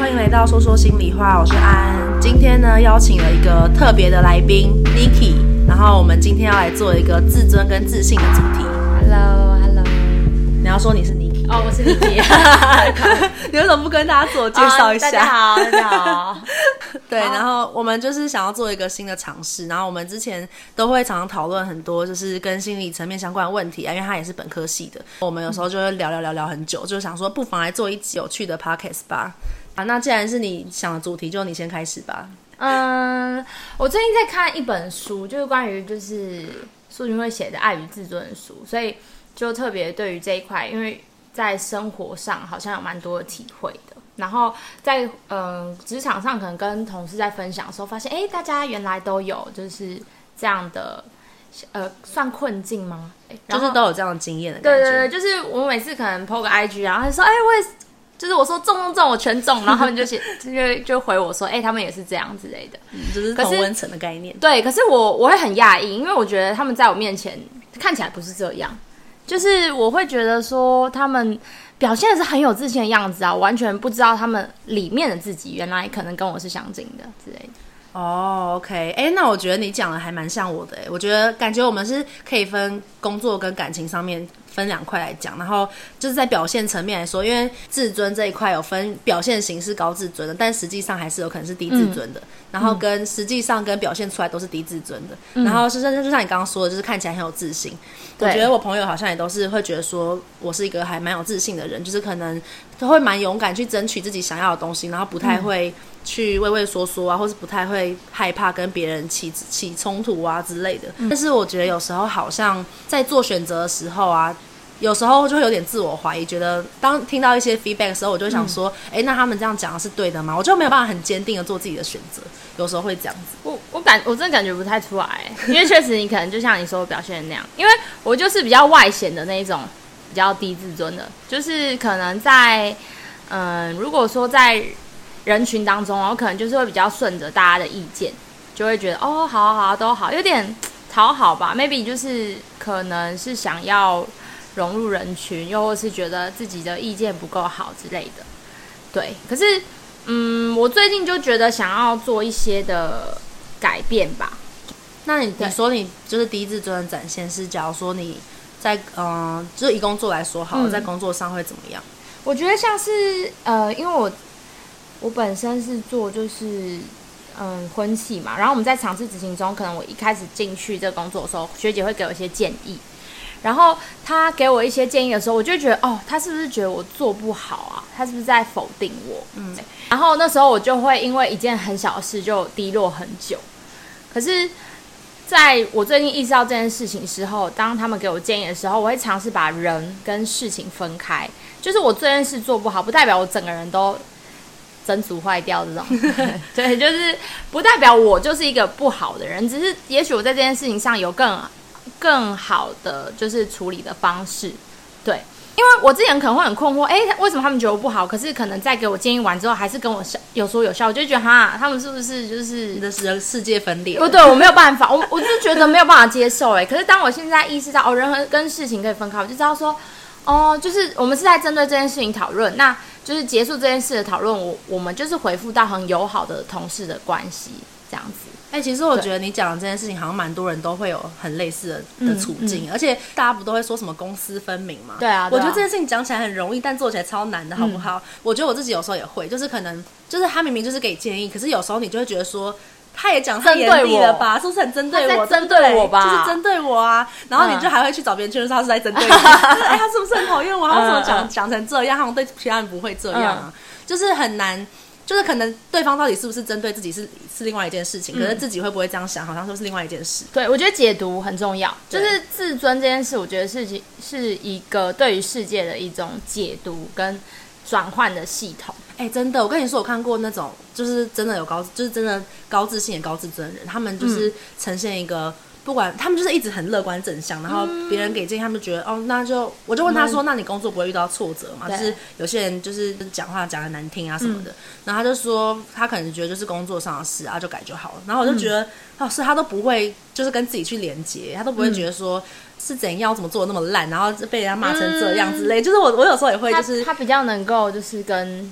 欢迎来到说说心里话，我是安。今天呢，邀请了一个特别的来宾 Niki，然后我们今天要来做一个自尊跟自信的主题。Hello，Hello，hello 你要说你是 Niki 哦，我是 Niki。你为什么不跟大家自我介绍一下？哦、大家好，大家好。对，然后我们就是想要做一个新的尝试，然后我们之前都会常常讨论很多就是跟心理层面相关的问题啊，因为他也是本科系的，我们有时候就会聊聊聊聊很久，就想说不妨来做一集有趣的 podcast 吧。啊，那既然是你想的主题，就你先开始吧。嗯，我最近在看一本书，就是关于就是苏群慧写的《爱与自尊》的书，所以就特别对于这一块，因为在生活上好像有蛮多的体会的。然后在嗯职场上，可能跟同事在分享的时候，发现哎，大家原来都有就是这样的呃，算困境吗？就是都有这样的经验的感觉。对对对，就是我每次可能 po 个 IG，然后他说哎，我也就是我说中中中，我全中，然后他们就写 就就回我说哎，他们也是这样之类的，嗯、就是同温层的概念。对，可是我我会很讶异，因为我觉得他们在我面前看起来不是这样，就是我会觉得说他们。表现的是很有自信的样子啊，我完全不知道他们里面的自己原来可能跟我是相近的之类的。哦，OK，哎，那我觉得你讲的还蛮像我的，哎，我觉得感觉我们是可以分工作跟感情上面。分两块来讲，然后就是在表现层面来说，因为自尊这一块有分表现形式高自尊的，但实际上还是有可能是低自尊的。嗯、然后跟实际上跟表现出来都是低自尊的。嗯、然后是就像你刚刚说的，就是看起来很有自信。我觉得我朋友好像也都是会觉得说我是一个还蛮有自信的人，就是可能都会蛮勇敢去争取自己想要的东西，然后不太会去畏畏缩缩啊，或是不太会害怕跟别人起起冲突啊之类的。嗯、但是我觉得有时候好像在做选择的时候啊。有时候就会有点自我怀疑，觉得当听到一些 feedback 的时候，我就想说，哎、嗯，那他们这样讲的是对的吗？我就没有办法很坚定的做自己的选择。有时候会这样子，我我感我真的感觉不太出来，因为确实你可能就像你说表现的那样，因为我就是比较外显的那一种，比较低自尊的，就是可能在嗯，如果说在人群当中，我可能就是会比较顺着大家的意见，就会觉得哦，好啊好啊都好，有点讨好吧，maybe 就是可能是想要。融入人群，又或是觉得自己的意见不够好之类的，对。可是，嗯，我最近就觉得想要做一些的改变吧。那你你说你就是低自尊的展现是，假如说你在嗯、呃，就是以工作来说好了，嗯、在工作上会怎么样？我觉得像是呃，因为我我本身是做就是嗯婚庆嘛，然后我们在尝试执行中，可能我一开始进去这个工作的时候，学姐会给我一些建议。然后他给我一些建议的时候，我就觉得哦，他是不是觉得我做不好啊？他是不是在否定我？嗯，然后那时候我就会因为一件很小的事就低落很久。可是，在我最近意识到这件事情之后，当他们给我建议的时候，我会尝试把人跟事情分开。就是我这件事做不好，不代表我整个人都整组坏掉这种。对，就是不代表我就是一个不好的人，只是也许我在这件事情上有更。更好的就是处理的方式，对，因为我之前可能会很困惑，哎，为什么他们觉得我不好？可是可能在给我建议完之后，还是跟我有说有笑，我就觉得哈，他们是不是就是你的世世界分裂？不对，我没有办法，我我就是觉得没有办法接受，哎，可是当我现在意识到哦，人和跟事情可以分开，我就知道说，哦，就是我们是在针对这件事情讨论，那就是结束这件事的讨论，我我们就是回复到很友好的同事的关系这样子。哎、欸，其实我觉得你讲的这件事情，好像蛮多人都会有很类似的的处境，嗯嗯、而且大家不都会说什么公私分明嘛？对啊，对啊，我觉得这件事情讲起来很容易，但做起来超难的，好不好？嗯、我觉得我自己有时候也会，就是可能就是他明明就是给建议，可是有时候你就会觉得说，他也讲太严厉了吧？是不是很针对我？针对我吧？就是针对我啊！然后你就还会去找别人确认他是在针对你，哎，他是不是很讨厌我？他为什么讲讲成这样？他好像对其他人不会这样啊，嗯、就是很难。就是可能对方到底是不是针对自己是是另外一件事情，可是自己会不会这样想，好像说是另外一件事。对，我觉得解读很重要，就是自尊这件事，我觉得是是一个对于世界的一种解读跟转换的系统。哎，真的，我跟你说，我看过那种就是真的有高，就是真的高自信也高自尊的人，他们就是呈现一个。不管他们就是一直很乐观正向，然后别人给建议，他们觉得、嗯、哦，那就我就问他说：“嗯、那你工作不会遇到挫折吗？”对就是有些人就是讲话讲的难听啊什么的，嗯、然后他就说他可能觉得就是工作上的事啊，就改就好了。然后我就觉得，老师、他都不会就是跟自己去连接，他都不会觉得说是怎样怎么做的那么烂，然后被人家骂成这样之类。嗯、就是我我有时候也会就是他，他比较能够就是跟。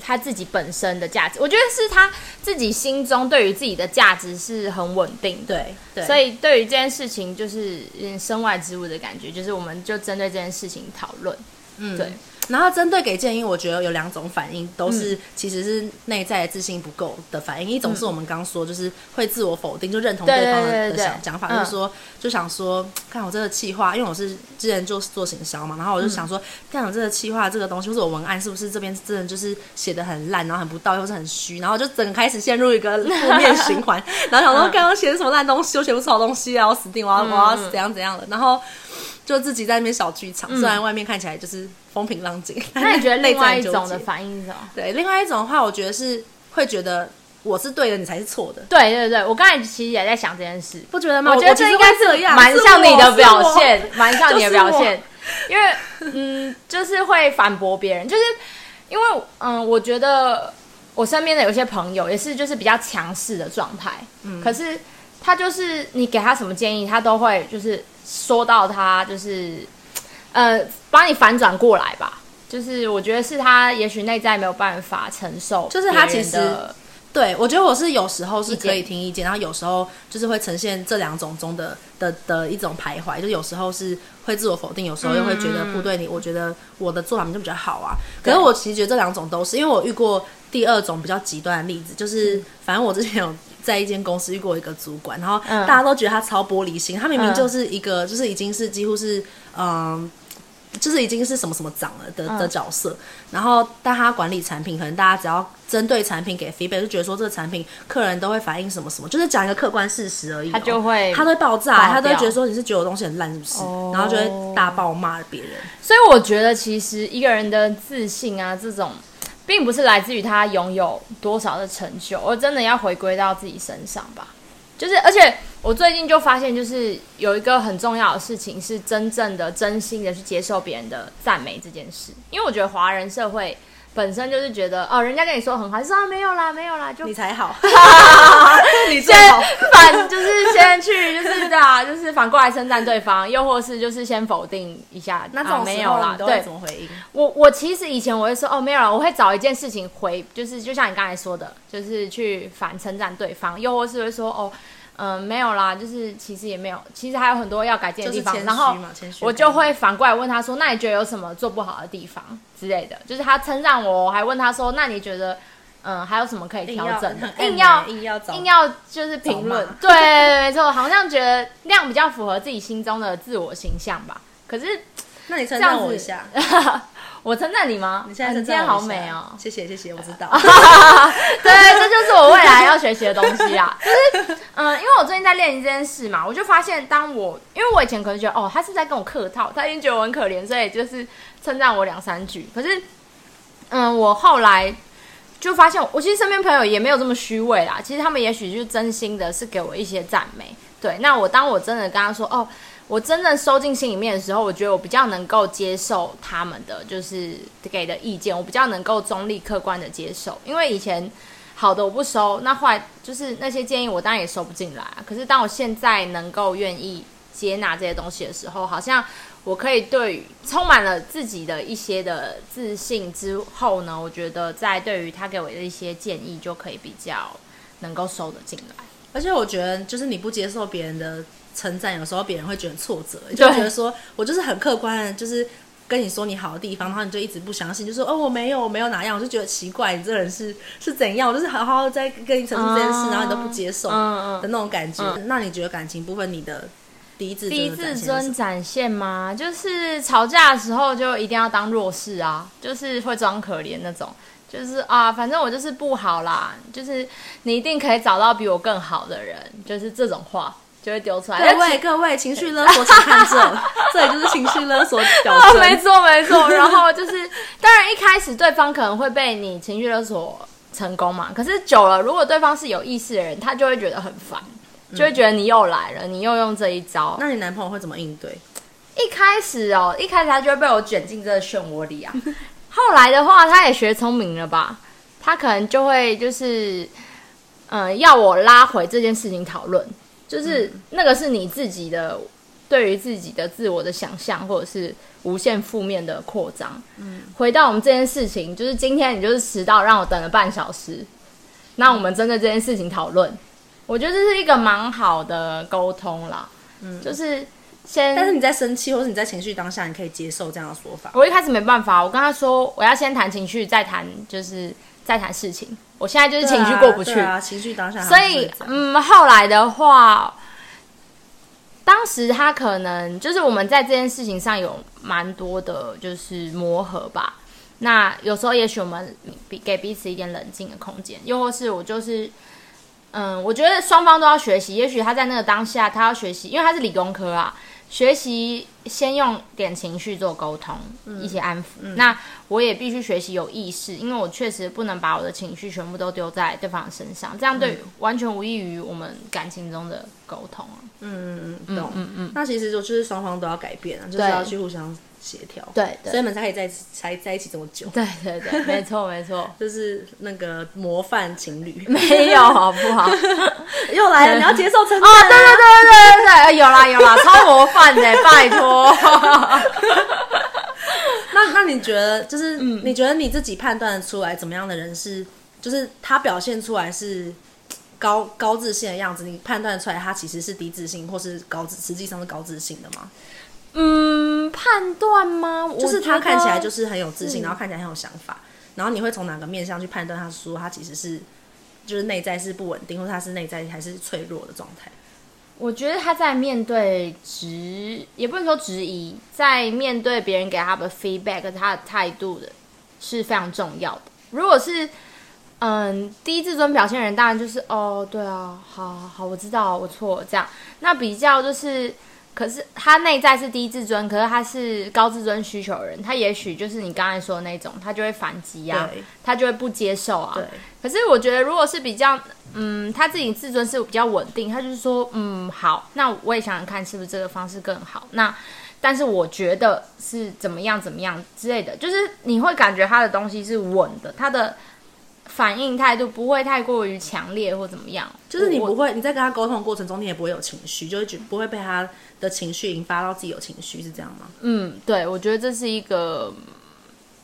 他自己本身的价值，我觉得是他自己心中对于自己的价值是很稳定的。对，对，所以对于这件事情，就是身外之物的感觉，就是我们就针对这件事情讨论。嗯，对。然后针对给建议，我觉得有两种反应，都是其实是内在自信不够的反应。嗯、一种是我们刚刚说，就是会自我否定，就认同对方的想讲法，就是说、嗯、就想说，看我这个气话，因为我是之前就做行销嘛，然后我就想说，看我这个气话这个东西，或者我文案是不是这边真的就是写的很烂，然后很不到，又是很虚，然后就整个开始陷入一个负面循环，然后想说刚刚写的什么烂东西，我写不出好东西啊，我死定，我要我要怎样怎样的，然后。就自己在那边小剧场，虽然外面看起来就是风平浪静。那你觉得另外一种的反应是什么？对，另外一种的话，我觉得是会觉得我是对的，你才是错的。对对对，我刚才其实也在想这件事，不觉得吗？我觉得这应该是蛮像你的表现，蛮像你的表现。因为 嗯，就是会反驳别人，就是因为嗯，我觉得我身边的有些朋友也是就是比较强势的状态，嗯，可是他就是你给他什么建议，他都会就是。说到他就是，呃，帮你反转过来吧。就是我觉得是他，也许内在没有办法承受。就是他其实，对，我觉得我是有时候是可以听意见，然后有时候就是会呈现这两种中的的的一种徘徊。就有时候是会自我否定，有时候又会觉得不对你。我觉得我的做法就比较好啊。可是我其实觉得这两种都是，因为我遇过第二种比较极端的例子，就是反正我之前有。在一间公司遇过一个主管，然后大家都觉得他超玻璃心。嗯、他明明就是一个，就是已经是几乎是，嗯，就是已经是什么什么长了的、嗯、的角色。然后，但他管理产品，可能大家只要针对产品给 feedback，就觉得说这个产品客人都会反映什么什么，就是讲一个客观事实而已、喔。他就会，他都会爆炸，他都会觉得说你是觉得我东西很烂是不是？哦、然后就会大爆骂别人。所以我觉得，其实一个人的自信啊，这种。并不是来自于他拥有多少的成就，我真的要回归到自己身上吧。就是，而且我最近就发现，就是有一个很重要的事情，是真正的、真心的去接受别人的赞美这件事。因为我觉得华人社会。本身就是觉得哦，人家跟你说很好，就说啊没有啦，没有啦，就你才好，你先反就是先去就是的啊，就是反过来称赞对方，又或是就是先否定一下，那这种、啊、没有啦，对，怎么回应？我我其实以前我会说哦没有啦，我会找一件事情回，就是就像你刚才说的，就是去反称赞对方，又或是会说哦。嗯，没有啦，就是其实也没有，其实还有很多要改进的地方。然后我就会反过来问他说：“那你觉得有什么做不好的地方之类的？”就是他称赞我，我还问他说：“那你觉得，嗯，还有什么可以调整的？”硬要硬要硬要就是评论，对，没错，好像觉得那样比较符合自己心中的自我形象吧。可是，那你称赞我一下。我称赞你吗？你现在今天好美哦！谢谢谢谢，我知道。对，这就是我未来要学习的东西啊。就是嗯，因为我最近在练习这件事嘛，我就发现，当我因为我以前可能觉得哦，他是在跟我客套，他已经觉得我很可怜，所以就是称赞我两三句。可是嗯，我后来就发现，我其实身边朋友也没有这么虚伪啦。其实他们也许就是真心的是给我一些赞美。对，那我当我真的跟他说哦。我真正收进心里面的时候，我觉得我比较能够接受他们的就是给的意见，我比较能够中立客观的接受。因为以前好的我不收，那坏就是那些建议我当然也收不进来。可是当我现在能够愿意接纳这些东西的时候，好像我可以对于充满了自己的一些的自信之后呢，我觉得在对于他给我的一些建议就可以比较能够收得进来。而且我觉得就是你不接受别人的。称赞有时候别人会觉得挫折，就觉得说我就是很客观的，就是跟你说你好的地方，然后你就一直不相信，就说哦我没有我没有哪样，我就觉得奇怪，你这人是 是怎样？我就是好好在跟你陈述这件事，嗯、然后你都不接受的那种感觉。那你觉得感情部分你的第一自尊第一自尊展现吗？就是吵架的时候就一定要当弱势啊，就是会装可怜那种，就是啊反正我就是不好啦，就是你一定可以找到比我更好的人，就是这种话。就会丢出来。各位各位，情绪勒索，请看这，这里就是情绪勒索表征。没错没错。然后就是，当然一开始对方可能会被你情绪勒索成功嘛。可是久了，如果对方是有意识的人，他就会觉得很烦，就会觉得你又来了，你又用这一招。那你男朋友会怎么应对？一开始哦，一开始他就会被我卷进这个漩涡里啊。后来的话，他也学聪明了吧？他可能就会就是，嗯，要我拉回这件事情讨论。就是那个是你自己的对于自己的自我的想象，或者是无限负面的扩张。嗯，回到我们这件事情，就是今天你就是迟到，让我等了半小时。那我们针对这件事情讨论，我觉得这是一个蛮好的沟通啦。嗯，就是先，但是你在生气或者你在情绪当下，你可以接受这样的说法。我一开始没办法，我跟他说我要先谈情绪，再谈就是再谈事情。我现在就是情绪过不去，对啊，情绪当下。所以，嗯，后来的话。当时他可能就是我们在这件事情上有蛮多的，就是磨合吧。那有时候也许我们给给彼此一点冷静的空间，又或是我就是，嗯，我觉得双方都要学习。也许他在那个当下，他要学习，因为他是理工科啊，学习先用点情绪做沟通，嗯、一些安抚。嗯、那我也必须学习有意识，因为我确实不能把我的情绪全部都丢在对方身上，这样对完全无异于我们感情中的沟通啊。嗯嗯嗯，懂。嗯嗯，嗯，那其实就是双方都要改变啊，就是要去互相协调。对，所以你们才可以在才在一起这么久。对对对，没错没错，就是那个模范情侣。没有好不好？又来了，你要接受称赞。哦，对对对对对对，有啦有啦，超模范的，拜托。那那你觉得，就是你觉得你自己判断出来怎么样的人是，就是他表现出来是？高高自信的样子，你判断出来他其实是低自信，或是高自，实际上是高自信的吗？嗯，判断吗？就是他看起来就是很有自信，然后看起来很有想法，然后你会从哪个面向去判断他说他其实是就是内在是不稳定，或者他是内在还是脆弱的状态？我觉得他在面对质，也不能说质疑，在面对别人给他的 feedback，他的态度的是非常重要的。如果是嗯，低自尊表现人当然就是哦，对啊，好好好，我知道我错了这样。那比较就是，可是他内在是低自尊，可是他是高自尊需求的人，他也许就是你刚才说的那种，他就会反击啊，他就会不接受啊。对。可是我觉得，如果是比较，嗯，他自己自尊是比较稳定，他就是说，嗯，好，那我也想想看是不是这个方式更好。那但是我觉得是怎么样怎么样之类的，就是你会感觉他的东西是稳的，他的。反应态度不会太过于强烈或怎么样，就是你不会你在跟他沟通的过程中，你也不会有情绪，就会觉不会被他的情绪引发到自己有情绪，是这样吗？嗯，对，我觉得这是一个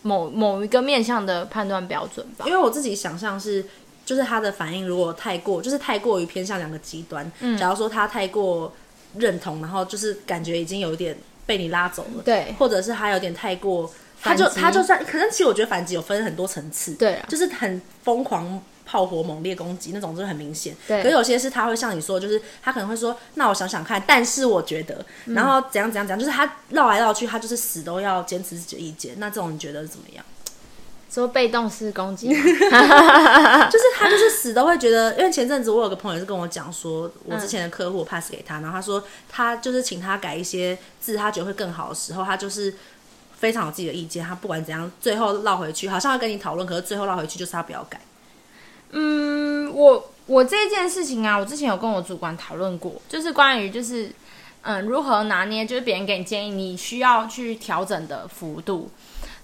某某一个面向的判断标准吧。因为我自己想象是，就是他的反应如果太过，就是太过于偏向两个极端。嗯，假如说他太过认同，然后就是感觉已经有一点被你拉走了，对，或者是他有点太过。他就他就算，可能其实我觉得反击有分很多层次，对啊，就是很疯狂、炮火、猛烈攻击那种，就是很明显。对，可是有些是他会像你说，就是他可能会说，那我想想看，但是我觉得，然后怎样怎样怎样，就是他绕来绕去，他就是死都要坚持自己的意见。那这种你觉得怎么样？说被动式攻击，就是他就是死都会觉得，因为前阵子我有个朋友是跟我讲说，我之前的客户 pass 给他，然后他说他就是请他改一些字，他觉得会更好的时候，他就是。非常有自己的意见，他不管怎样，最后绕回去，好像要跟你讨论，可是最后绕回去就是他不要改。嗯，我我这件事情啊，我之前有跟我主管讨论过，就是关于就是嗯如何拿捏，就是别人给你建议，你需要去调整的幅度。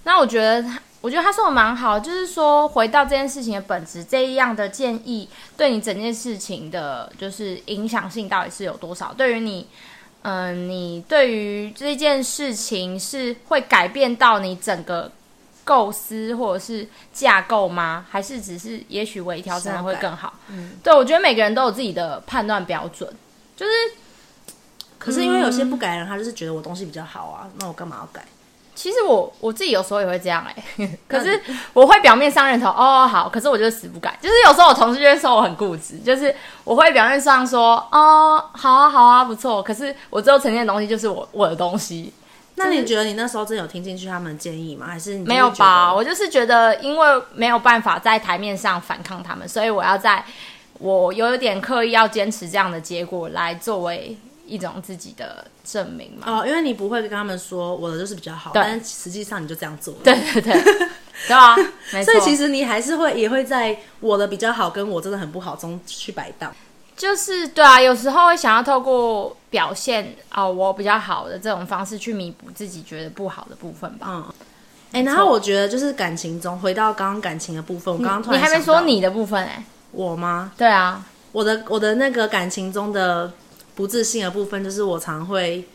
那我觉得他，我觉得他说的蛮好，就是说回到这件事情的本质，这样的建议对你整件事情的，就是影响性到底是有多少？对于你。嗯，你对于这件事情是会改变到你整个构思或者是架构吗？还是只是也许微调真的会更好？嗯，对，我觉得每个人都有自己的判断标准，就是，可是因为有些不改的人，他就是觉得我东西比较好啊，那我干嘛要改？其实我我自己有时候也会这样哎、欸，可是我会表面上认同哦好，可是我就是死不改。就是有时候我同事就会说我很固执，就是我会表面上说哦好啊好啊不错，可是我最后呈现的东西就是我我的东西。那你觉得你那时候真有听进去他们的建议吗？还是你没有吧？我就是觉得因为没有办法在台面上反抗他们，所以我要在我有一点刻意要坚持这样的结果来作为。一种自己的证明嘛？哦，因为你不会跟他们说我的就是比较好，对但实际上你就这样做了。对对对，对 啊，所以其实你还是会也会在我的比较好跟我真的很不好中去摆荡。就是对啊，有时候会想要透过表现哦，我比较好的这种方式去弥补自己觉得不好的部分吧。嗯，哎、欸，然后我觉得就是感情中，回到刚刚感情的部分，我刚刚突然你还没说你的部分哎、欸，我吗？对啊，我的我的那个感情中的。不自信的部分就是我常会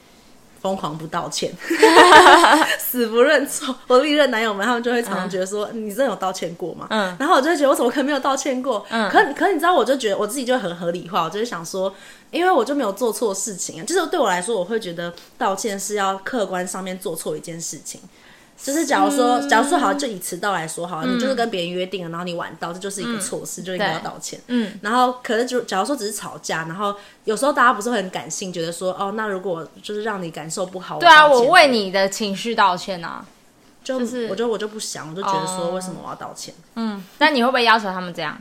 疯狂不道歉，死不认错。我历任男友们他们就会常常觉得说，嗯、你真的有道歉过吗？嗯，然后我就会觉得我怎么可能没有道歉过？嗯，可可你知道，我就觉得我自己就很合理化，我就是想说，因为我就没有做错事情啊，就是对我来说，我会觉得道歉是要客观上面做错一件事情。就是假如说，嗯、假如说好，就以迟到来说好，嗯、你就是跟别人约定了，然后你晚到，这就是一个错事，嗯、就应该要道歉。嗯，然后可是就假如说只是吵架，然后有时候大家不是会很感性，觉得说哦，那如果就是让你感受不好，对啊，我为你的情绪道歉啊，就是我就我就不想，我就觉得说为什么我要道歉？嗯，那你会不会要求他们这样？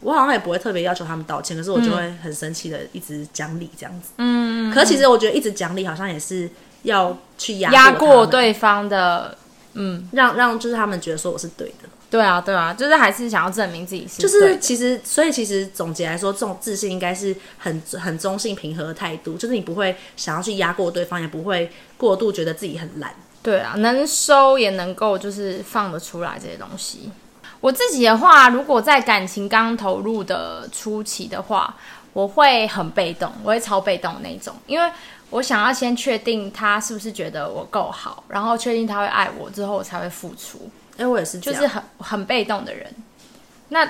我好像也不会特别要求他们道歉，可是我就会很生气的一直讲理这样子。嗯，可是其实我觉得一直讲理好像也是。要去压压过对方的，嗯，让让就是他们觉得说我是对的，对啊，对啊，就是还是想要证明自己是，就是其实，所以其实总结来说，这种自信应该是很很中性平和的态度，就是你不会想要去压过对方，也不会过度觉得自己很懒，对啊，能收也能够就是放得出来这些东西。我自己的话，如果在感情刚投入的初期的话，我会很被动，我会超被动的那种，因为。我想要先确定他是不是觉得我够好，然后确定他会爱我之后，我才会付出。哎、欸，我也是，就是很很被动的人。那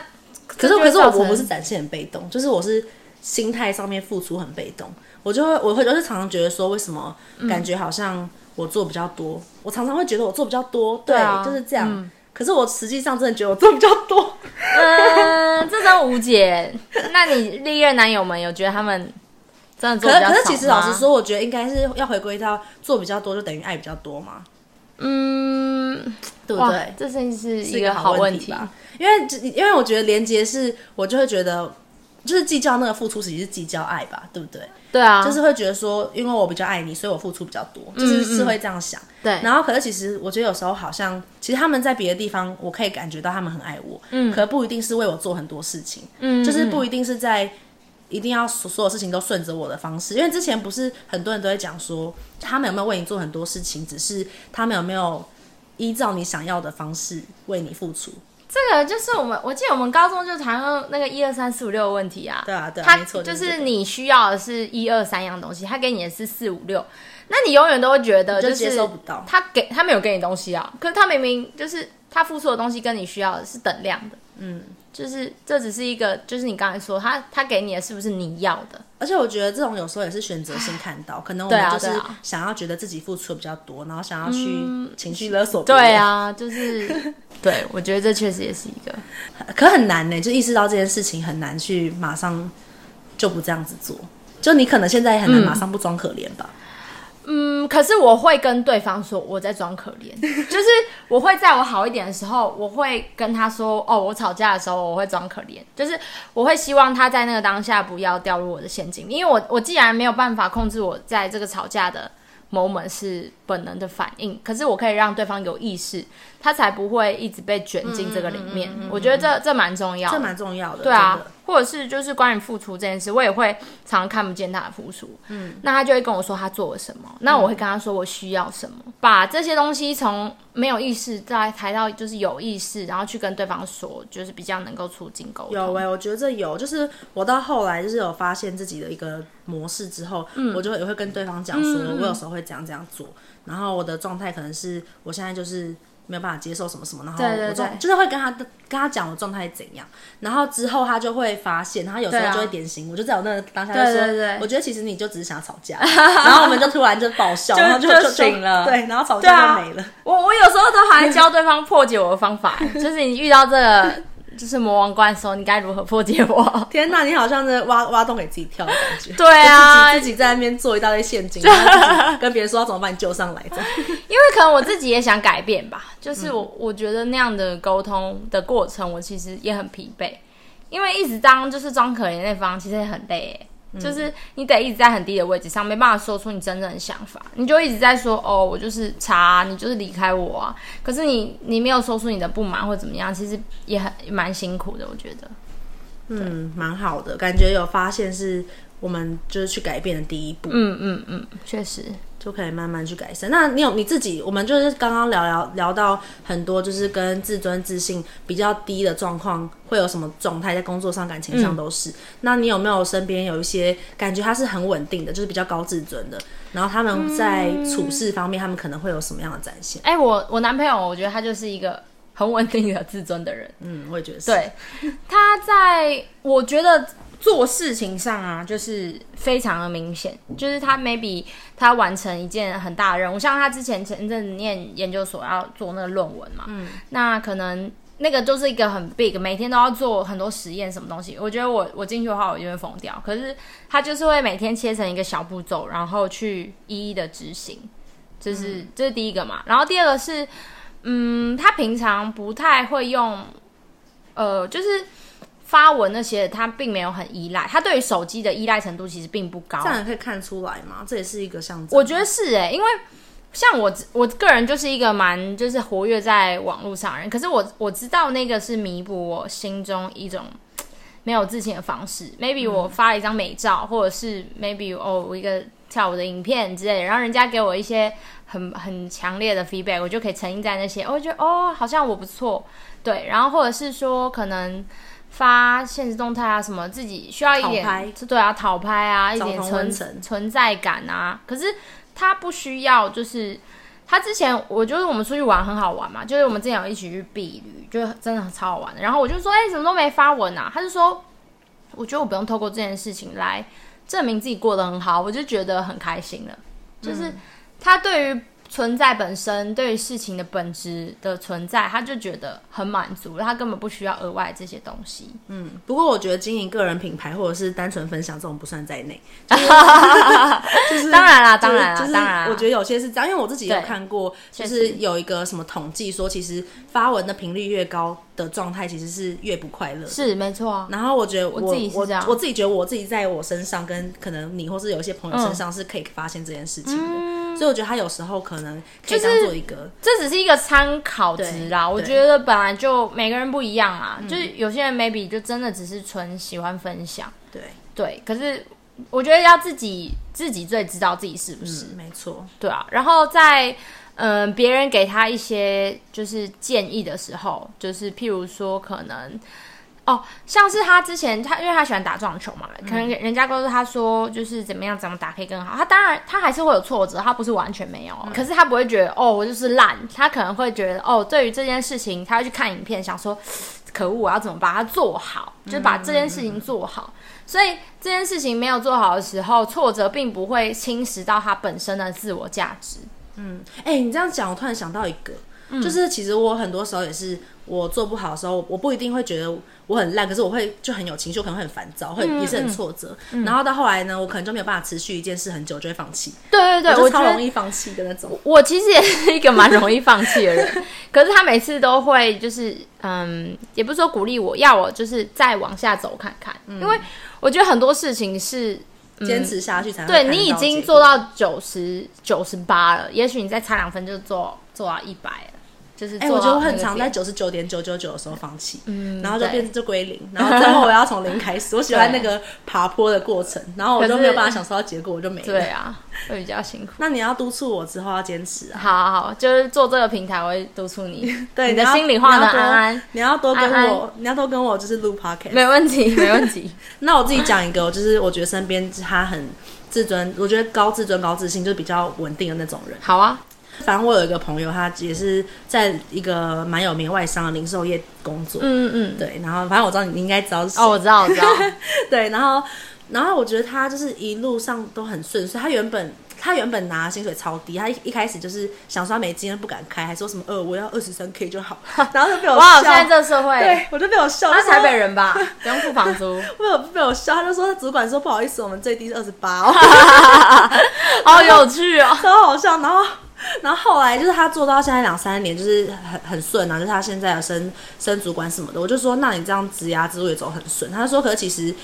可是可是我我不是展现很被动，就是我是心态上面付出很被动。我就会我会就是常常觉得说，为什么感觉好像我做比较多？嗯、我常常会觉得我做比较多，对，就是这样。嗯、可是我实际上真的觉得我做比较多。嗯，这真无解。那你历任男友们有觉得他们？真的可是，可是，其实老实说，我觉得应该是要回归到做比较多就等于爱比较多嘛。嗯，对不对？这真是一个好问题吧？因为，因为我觉得连接是，我就会觉得，就是计较那个付出，其实是计较爱吧？对不对？对啊，就是会觉得说，因为我比较爱你，所以我付出比较多，就是是会这样想。对。然后，可是其实我觉得有时候好像，其实他们在别的地方，我可以感觉到他们很爱我。嗯。可不一定是为我做很多事情。嗯。就是不一定是在。一定要所所有事情都顺着我的方式，因为之前不是很多人都会讲说，他们有没有为你做很多事情，只是他们有没有依照你想要的方式为你付出。这个就是我们，我记得我们高中就谈过那个一二三四五六的问题啊。对啊，对啊，他没错，就是你需要的是一二三样东西，他给你的是四五六，那你永远都会觉得就是接收不到。他给他没有给你东西啊，可是他明明就是他付出的东西跟你需要的是等量的。嗯。就是这只是一个，就是你刚才说他他给你的是不是你要的？而且我觉得这种有时候也是选择性看到，可能我们就是想要觉得自己付出的比较多，然后想要去情绪勒索。对啊，就是 对，我觉得这确实也是一个，可很难呢，就意识到这件事情很难去马上就不这样子做。就你可能现在也很难马上不装可怜吧。嗯嗯，可是我会跟对方说我在装可怜，就是我会在我好一点的时候，我会跟他说哦，我吵架的时候我会装可怜，就是我会希望他在那个当下不要掉入我的陷阱，因为我我既然没有办法控制我在这个吵架的 moment 是本能的反应，可是我可以让对方有意识。他才不会一直被卷进这个里面。嗯嗯嗯嗯、我觉得这这蛮重要的，这蛮重要的。对啊，或者是就是关于付出这件事，我也会常常看不见他的付出。嗯，那他就会跟我说他做了什么，那我会跟他说我需要什么，嗯、把这些东西从没有意识再抬到就是有意识，然后去跟对方说，就是比较能够促进沟通。有哎、欸，我觉得这有，就是我到后来就是有发现自己的一个模式之后，嗯，我就也会跟对方讲说，嗯、我有时候会这样这样做，然后我的状态可能是我现在就是。没有办法接受什么什么，然后我就，就是会跟他跟他讲我状态怎样，然后之后他就会发现，他有时候就会点醒我，啊、我就在我那个当下就说，对对。对，我觉得其实你就只是想要吵架，然后我们就突然就爆笑，然后就就醒了，对，然后吵架就没了。啊、我我有时候都还教对方破解我的方法，就是你遇到这个。就是魔王关的时候，你该如何破解我？天哪，你好像在挖挖洞给自己跳的感觉。对啊，自己自己在那边做一大堆陷阱，然后跟别人说要怎么把你救上来。因为可能我自己也想改变吧，就是我我觉得那样的沟通的过程，我其实也很疲惫，因为一直当就是装可怜那方，其实也很累欸。就是你得一直在很低的位置上，没办法说出你真正的想法，你就一直在说哦，我就是差，你就是离开我啊。可是你你没有说出你的不满或怎么样，其实也很蛮辛苦的，我觉得。嗯，蛮好的，感觉有发现是我们就是去改变的第一步。嗯嗯嗯，确实。就可以慢慢去改善。那你有你自己，我们就是刚刚聊聊聊到很多，就是跟自尊自信比较低的状况会有什么状态，在工作上、感情上都是。嗯、那你有没有身边有一些感觉他是很稳定的，就是比较高自尊的，然后他们在处事方面，他们可能会有什么样的展现？哎、欸，我我男朋友，我觉得他就是一个很稳定的自尊的人。嗯，我也觉得是。对，他在我觉得。做事情上啊，就是非常的明显，就是他 maybe 他完成一件很大的任务，像他之前前阵子念研究所要做那个论文嘛，嗯，那可能那个就是一个很 big，每天都要做很多实验什么东西。我觉得我我进去的话，我就会疯掉。可是他就是会每天切成一个小步骤，然后去一一的执行，就是、嗯、这是第一个嘛。然后第二个是，嗯，他平常不太会用，呃，就是。发文那些，他并没有很依赖，他对于手机的依赖程度其实并不高。这样可以看出来吗？这也是一个象征。我觉得是哎、欸，因为像我我个人就是一个蛮就是活跃在网络上的人，可是我我知道那个是弥补我心中一种没有自信的方式。Maybe 我发了一张美照，嗯、或者是 Maybe 哦我一个跳舞的影片之类的，然后人家给我一些很很强烈的 feedback，我就可以沉浸在那些，我觉得哦好像我不错，对，然后或者是说可能。发现实动态啊，什么自己需要一点，拍对啊，讨拍啊，一点存存在感啊。可是他不需要，就是他之前我觉得我们出去玩很好玩嘛，就是我们之前有一起去避旅，就真的超好玩的。然后我就说，哎、欸，怎么都没发文啊？他就说，我觉得我不用透过这件事情来证明自己过得很好，我就觉得很开心了。就是他对于。存在本身对于事情的本质的存在，他就觉得很满足，他根本不需要额外这些东西。嗯，不过我觉得经营个人品牌或者是单纯分享这种不算在内。就是当然啦，当然啦，当然。我觉得有些是这样，因为我自己有看过，就是有一个什么统计说，其实发文的频率越高的状态，其实是越不快乐。是没错。然后我觉得我，我自己是这样，我，我自己觉得我自己在我身上，跟可能你或是有一些朋友身上是可以发现这件事情的。嗯所以我觉得他有时候可能可以当做一个，这只是一个参考值啦。我觉得本来就每个人不一样啊，嗯、就是有些人 maybe 就真的只是纯喜欢分享。对对，可是我觉得要自己自己最知道自己是不是。嗯、没错。对啊，然后在嗯别人给他一些就是建议的时候，就是譬如说可能。哦，像是他之前他，因为他喜欢打撞球嘛，可能人家告诉他说，就是怎么样怎么打可以更好。他当然他还是会有挫折，他不是完全没有，嗯、可是他不会觉得哦，我就是烂。他可能会觉得哦，对于这件事情，他会去看影片，想说可恶，我要怎么把它做好，就是把这件事情做好。所以这件事情没有做好的时候，挫折并不会侵蚀到他本身的自我价值。嗯，哎、欸，你这样讲，我突然想到一个，嗯、就是其实我很多时候也是。我做不好的时候，我不一定会觉得我很烂，可是我会就很有情绪，我可能会很烦躁，会也是很挫折。嗯嗯、然后到后来呢，我可能就没有办法持续一件事很久，就会放弃。对对对，我超容易放弃的那种。我其实也是一个蛮容易放弃的人，可是他每次都会就是嗯，也不是说鼓励我，要我就是再往下走看看，嗯、因为我觉得很多事情是坚、嗯、持下去才能。对，你已经做到九十九十八了，也许你再差两分就做做到一百了。就是哎、欸，我觉得我很常在九十九点九九九的时候放弃，嗯，然后就变成就归零，然后最后我要从零开始。我喜欢那个爬坡的过程，然后我就没有办法享受到结果，我就没了。对啊，会比较辛苦。那你要督促我之后要坚持啊！好好好，就是做这个平台，我会督促你。对，你的心里话呢，安安，你要多跟我，安安你要多跟我，就是录 podcast。没问题，没问题。那我自己讲一个，就是我觉得身边他很自尊，我觉得高自尊、高自信，就是比较稳定的那种人。好啊。反正我有一个朋友，他也是在一个蛮有名外商的零售业工作。嗯嗯，对。然后反正我知道你，应该知道是。哦，我知道，我知道。对，然后然后我觉得他就是一路上都很顺遂。他原本他原本拿薪水超低，他一一开始就是想说他没经验不敢开，还说什么呃我要二十三 K 就好。然后就被我笑。哇，现在这个社会，对我就被我笑。他是台北人吧？不用付房租。被 我被我笑，他就说他主管说不好意思，我们最低是二十八哦。好有趣哦，超好笑。然后。然后后来就是他做到现在两三年，就是很很顺啊，就是他现在有升升主管什么的，我就说，那你这样职涯之路也走很顺。他说，可是其实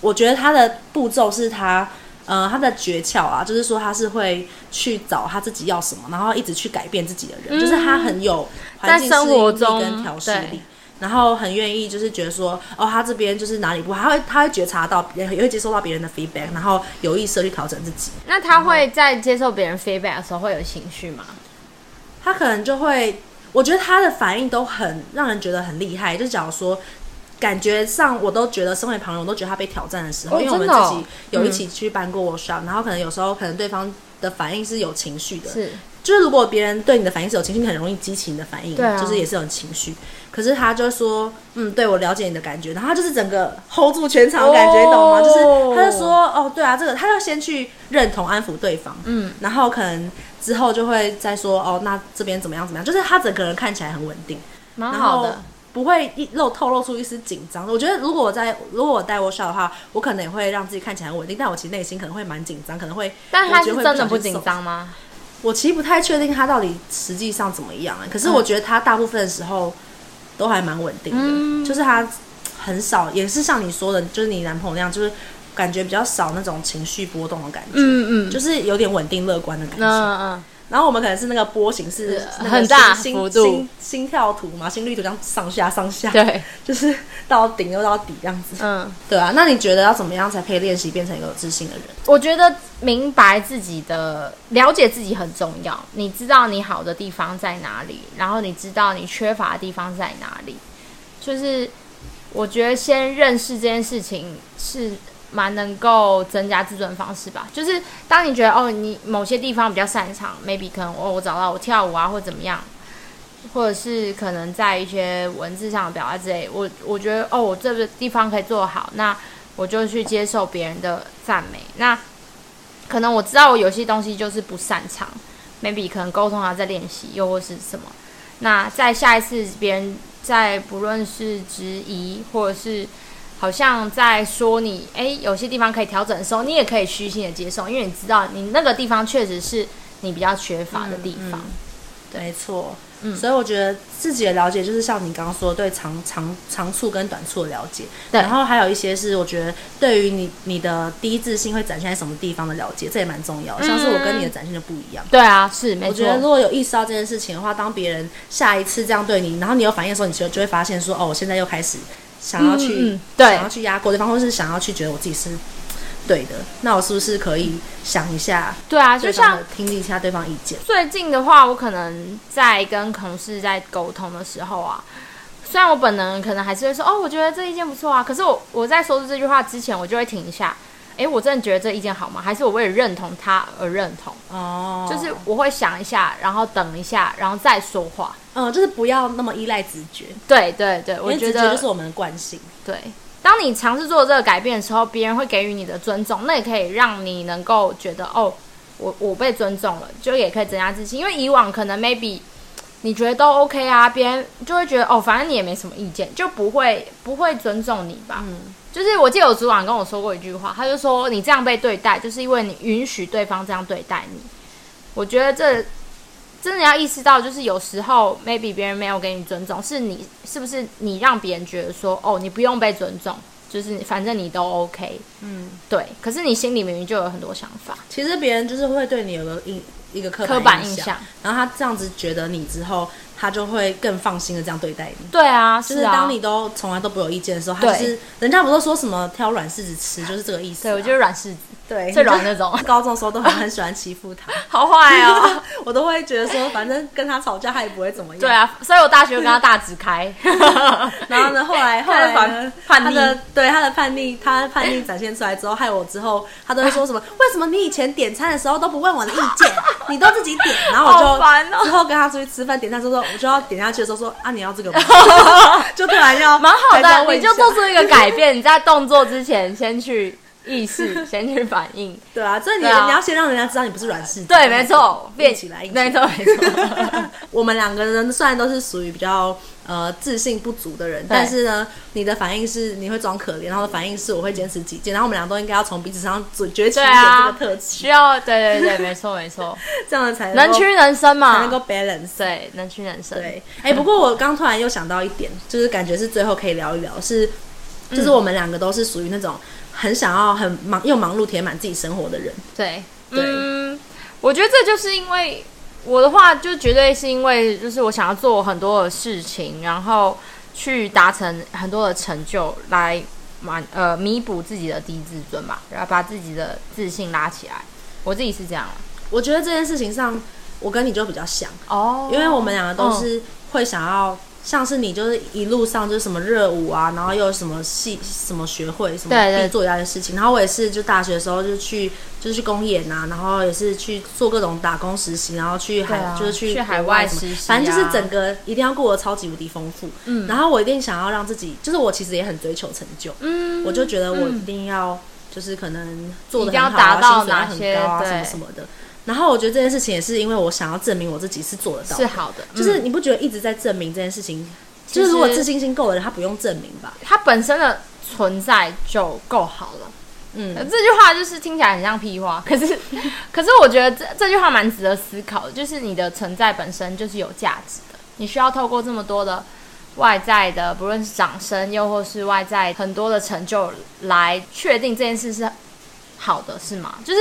我觉得他的步骤是他呃他的诀窍啊，就是说他是会去找他自己要什么，然后一直去改变自己的人，嗯、就是他很有环境适应力跟调试力。然后很愿意就是觉得说，哦，他这边就是哪里不好，他会他会觉察到，也会接收到别人的 feedback，然后有意识去调整自己。那他会在接受别人 feedback 的时候会有情绪吗？他可能就会，我觉得他的反应都很让人觉得很厉害。就假如说，感觉上我都觉得身为旁人，我都觉得他被挑战的时候，哦、因为我们自己有一起去办过 workshop，、嗯、然后可能有时候可能对方的反应是有情绪的，是。就是如果别人对你的反应是有情绪，你很容易激起你的反应，啊、就是也是有情绪。可是他就说，嗯，对，我了解你的感觉，然后他就是整个 hold 住全场的感觉，哦、你懂吗？就是他就说，哦，对啊，这个他要先去认同安抚对方，嗯，然后可能之后就会再说，哦，那这边怎么样怎么样？就是他整个人看起来很稳定，蛮好的，然后不会一露透露出一丝紧张。我觉得如果我在如果我带 workshop 的话，我可能也会让自己看起来很稳定，但我其实内心可能会蛮紧张，可能会，但他是真的不紧张吗？我其实不太确定他到底实际上怎么样，可是我觉得他大部分的时候都还蛮稳定的，嗯、就是他很少，也是像你说的，就是你男朋友那样，就是感觉比较少那种情绪波动的感觉，嗯嗯，就是有点稳定乐观的感觉，嗯嗯。然后我们可能是那个波形是很大幅度心心跳图嘛，心率图这样上下上下，对，就是到顶又到底这样子。嗯，对啊。那你觉得要怎么样才可以练习变成一个有自信的人？我觉得明白自己的了解自己很重要。你知道你好的地方在哪里，然后你知道你缺乏的地方在哪里。就是我觉得先认识这件事情是。蛮能够增加自尊方式吧，就是当你觉得哦，你某些地方比较擅长，maybe 可能哦，我找到我跳舞啊，或怎么样，或者是可能在一些文字上的表达之类，我我觉得哦，我这个地方可以做好，那我就去接受别人的赞美。那可能我知道我有些东西就是不擅长，maybe 可能沟通啊，在练习，又或是什么。那在下一次别人在不论是质疑或者是。好像在说你，哎，有些地方可以调整的时候，你也可以虚心的接受，因为你知道你那个地方确实是你比较缺乏的地方。嗯嗯、没错，嗯，所以我觉得自己的了解就是像你刚刚说的，对长长长处跟短处的了解，对，然后还有一些是我觉得对于你你的第一自信会展现在什么地方的了解，这也蛮重要的。像是我跟你的展现就不一样。对啊，是没错。我觉得如果有意识到这件事情的话，当别人下一次这样对你，然后你有反应的时候，你就就会发现说，哦，我现在又开始。想要去，对，想要去压过对方，或是想要去觉得我自己是对的，那我是不是可以想一下？对啊，就像听一下对方意见。最近的话，我可能在跟同事在沟通的时候啊，虽然我本能可能还是会说，哦，我觉得这意见不错啊，可是我我在说出这句话之前，我就会停一下。哎，我真的觉得这意见好吗？还是我为了认同他而认同？哦，就是我会想一下，然后等一下，然后再说话。嗯，就是不要那么依赖直觉。对对对，我觉得就是我们的惯性。对，当你尝试做这个改变的时候，别人会给予你的尊重，那也可以让你能够觉得哦，我我被尊重了，就也可以增加自信。因为以往可能 maybe 你觉得都 OK 啊，别人就会觉得哦，反正你也没什么意见，就不会不会尊重你吧？嗯。就是我记得有主管跟我说过一句话，他就说，你这样被对待，就是因为你允许对方这样对待你。我觉得这真的要意识到，就是有时候 maybe 别人没有给你尊重，是你是不是你让别人觉得说，哦，你不用被尊重，就是反正你都 OK，嗯，对。可是你心里明明就有很多想法，其实别人就是会对你有个印一个刻板印象，然后他这样子觉得你之后。他就会更放心的这样对待你。对啊，就是当你都从来都不有意见的时候，他就是人家不是说什么挑软柿子吃，就是这个意思。对，我就是软柿子，对，最软那种。高中的时候都很很喜欢欺负他，好坏哦，我都会觉得说，反正跟他吵架他也不会怎么样。对啊，所以我大学跟他大直开。然后呢，后来后来呢，叛逆，对他的叛逆，他的叛逆展现出来之后，害我之后，他都会说什么？为什么你以前点餐的时候都不问我的意见，你都自己点？然后我就之后跟他出去吃饭点餐的时候，我就要点下去的时候。说啊，你要这个吗？就突然要蛮好的，你就做出一个改变。你在动作之前，先去意识，先去反应。对啊，所以你、啊、你要先让人家知道你不是软柿子。对，没错，变起来，没错没错。我们两个人虽然都是属于比较。呃，自信不足的人，但是呢，你的反应是你会装可怜，然后的反应是我会坚持己见，然后我们俩都应该要从彼此上崛起一点这个特质，需要对对对，没错没错，这样才能屈能伸嘛，才能够 balance，对，能屈能伸。对，哎，不过我刚突然又想到一点，就是感觉是最后可以聊一聊，是就是我们两个都是属于那种很想要很忙又忙碌填满自己生活的人，对对，嗯，我觉得这就是因为。我的话就绝对是因为，就是我想要做很多的事情，然后去达成很多的成就来满呃弥补自己的低自尊吧，然后把自己的自信拉起来。我自己是这样，我觉得这件事情上，我跟你就比较像哦，因为我们两个都是会想要。像是你就是一路上就是什么热舞啊，然后又有什么戏什么学会什么必做一样的事情，然后我也是就大学的时候就去就是去公演啊，然后也是去做各种打工实习，然后去海、啊、就是去，去海外实习、啊，反正就是整个一定要过得超级无敌丰富。嗯，然后我一定想要让自己，就是我其实也很追求成就。嗯，我就觉得我一定要就是可能做的很好啊，薪水很高啊什么什么的。然后我觉得这件事情也是因为我想要证明我自己是做得到，是好的。就是你不觉得一直在证明这件事情？就是如果自信心够的人，他不用证明吧？他本身的存在就够好了。嗯，这句话就是听起来很像屁话，可是，可是我觉得这这句话蛮值得思考的。就是你的存在本身就是有价值的，你需要透过这么多的外在的，不论是掌声，又或是外在很多的成就，来确定这件事是好的，是吗？就是。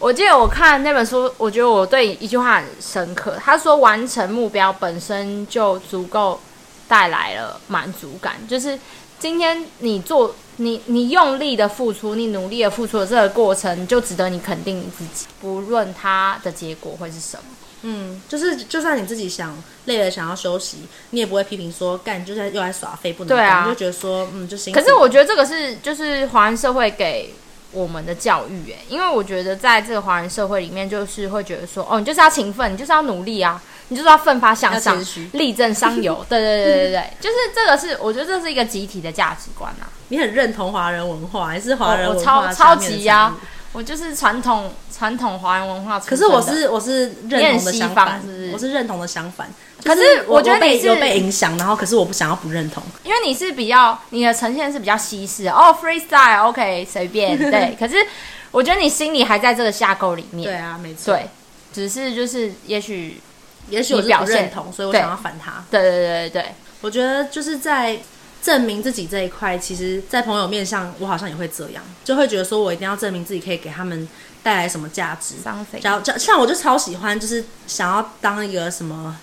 我记得我看那本书，我觉得我对一句话很深刻。他说：“完成目标本身就足够带来了满足感。就是今天你做你你用力的付出，你努力的付出的这个过程，就值得你肯定你自己，不论它的结果会是什么。嗯，就是就算你自己想累了想要休息，你也不会批评说干，就是又来耍废不能干。对啊，你就觉得说嗯，就行。可是我觉得这个是就是华人社会给。我们的教育，哎，因为我觉得在这个华人社会里面，就是会觉得说，哦，你就是要勤奋，你就是要努力啊，你就是要奋发向上，力争上游。对对对对对，就是这个是，我觉得这是一个集体的价值观啊。你很认同华人文化，还是华人文化？我超超级呀、啊，我就是传统传统华人文化。可是我是我是认同的相反，是是我是认同的相反。可是我觉得你是有被影响，然后可是我不想要不认同，因为你是比较你的呈现是比较西式哦，freestyle，OK，随便 对。可是我觉得你心里还在这个架构里面，对啊，没错，对，只是就是也许也许我表现认同，所以我想要反他。对对对对对，我觉得就是在证明自己这一块，其实，在朋友面上，我好像也会这样，就会觉得说我一定要证明自己可以给他们带来什么价值。像像我就超喜欢，就是想要当一个什么。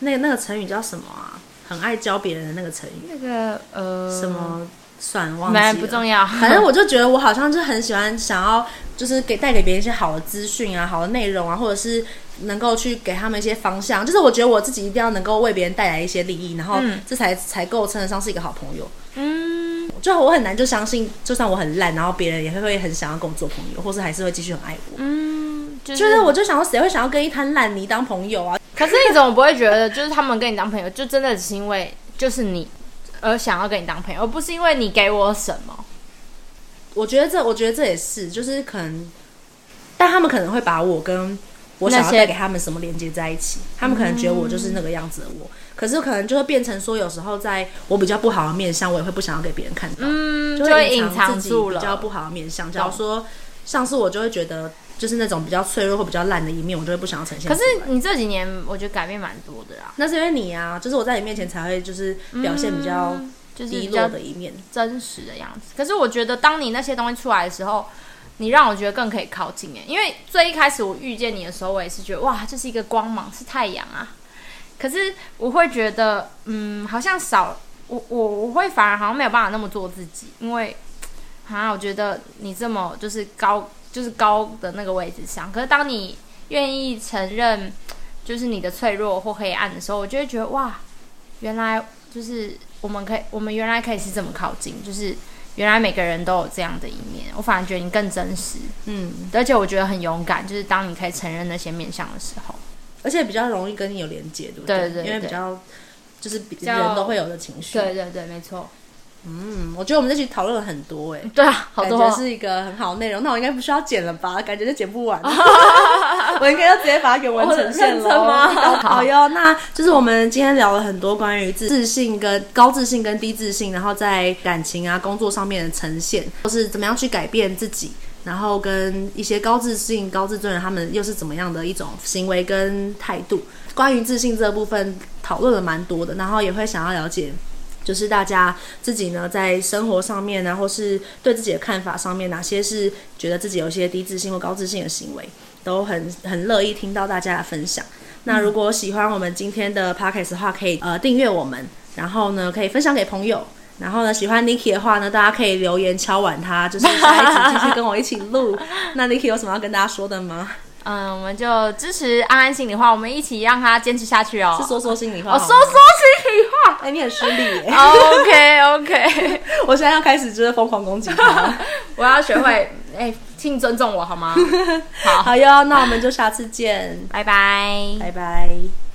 那那个成语叫什么啊？很爱教别人的那个成语。那个呃，什么？算忘记了，不重要。反正我就觉得我好像就很喜欢，想要就是给带给别人一些好的资讯啊，好的内容啊，或者是能够去给他们一些方向。就是我觉得我自己一定要能够为别人带来一些利益，然后这才、嗯、才够称得上是一个好朋友。嗯，就我很难就相信，就算我很烂，然后别人也会会很想要跟我做朋友，或是还是会继续很爱我。嗯，就是、就是、我就想说，谁会想要跟一滩烂泥当朋友啊？可是你怎么不会觉得，就是他们跟你当朋友，就真的只是因为就是你。而想要跟你当朋友，而不是因为你给我什么。我觉得这，我觉得这也是，就是可能，但他们可能会把我跟我想要带给他们什么连接在一起。他们可能觉得我就是那个样子的我，嗯、可是可能就会变成说，有时候在我比较不好的面相，我也会不想要给别人看到，嗯，就会隐藏自己比较不好的面相。假如说，像是我就会觉得。就是那种比较脆弱或比较烂的一面，我就会不想要呈现。可是你这几年，我觉得改变蛮多的啊。那是因为你啊，就是我在你面前才会就是表现比较就是低落的一面，真实的样子。可是我觉得，当你那些东西出来的时候，你让我觉得更可以靠近哎。因为最一开始我遇见你的时候，我也是觉得哇，这是一个光芒，是太阳啊。可是我会觉得，嗯，好像少我我我会反而好像没有办法那么做自己，因为啊，我觉得你这么就是高。就是高的那个位置上，可是当你愿意承认，就是你的脆弱或黑暗的时候，我就会觉得哇，原来就是我们可以，我们原来可以是这么靠近，就是原来每个人都有这样的一面。我反而觉得你更真实，嗯，而且我觉得很勇敢，就是当你可以承认那些面向的时候，而且比较容易跟你有连接，对不对？对对对，因为比较就是比人都会有的情绪，对对对，没错。嗯，我觉得我们这期讨论了很多哎、欸，对啊，好多感觉是一个很好的内容。那我应该不需要剪了吧？感觉就剪不完，我应该要直接把它给完成线了吗？好哟，那就是我们今天聊了很多关于自自信跟高自信跟低自信，然后在感情啊、工作上面的呈现，或是怎么样去改变自己，然后跟一些高自信、高自尊人他们又是怎么样的一种行为跟态度。关于自信这部分讨论了蛮多的，然后也会想要了解。就是大家自己呢，在生活上面然后是对自己的看法上面，哪些是觉得自己有一些低自信或高自信的行为，都很很乐意听到大家的分享。那如果喜欢我们今天的 podcast 的话，可以呃订阅我们，然后呢，可以分享给朋友。然后呢，喜欢 Niki 的话呢，大家可以留言敲碗他，就是下一集继续跟我一起录。那 Niki 有什么要跟大家说的吗？嗯，我们就支持安安心里话，我们一起让他坚持下去哦。是说说心里话，哦，说说心里话。哎，你很失礼耶。OK OK，我现在要开始就是疯狂攻击他。我要学会，哎，请尊重我好吗？好，好哟，那我们就下次见，拜拜，拜拜。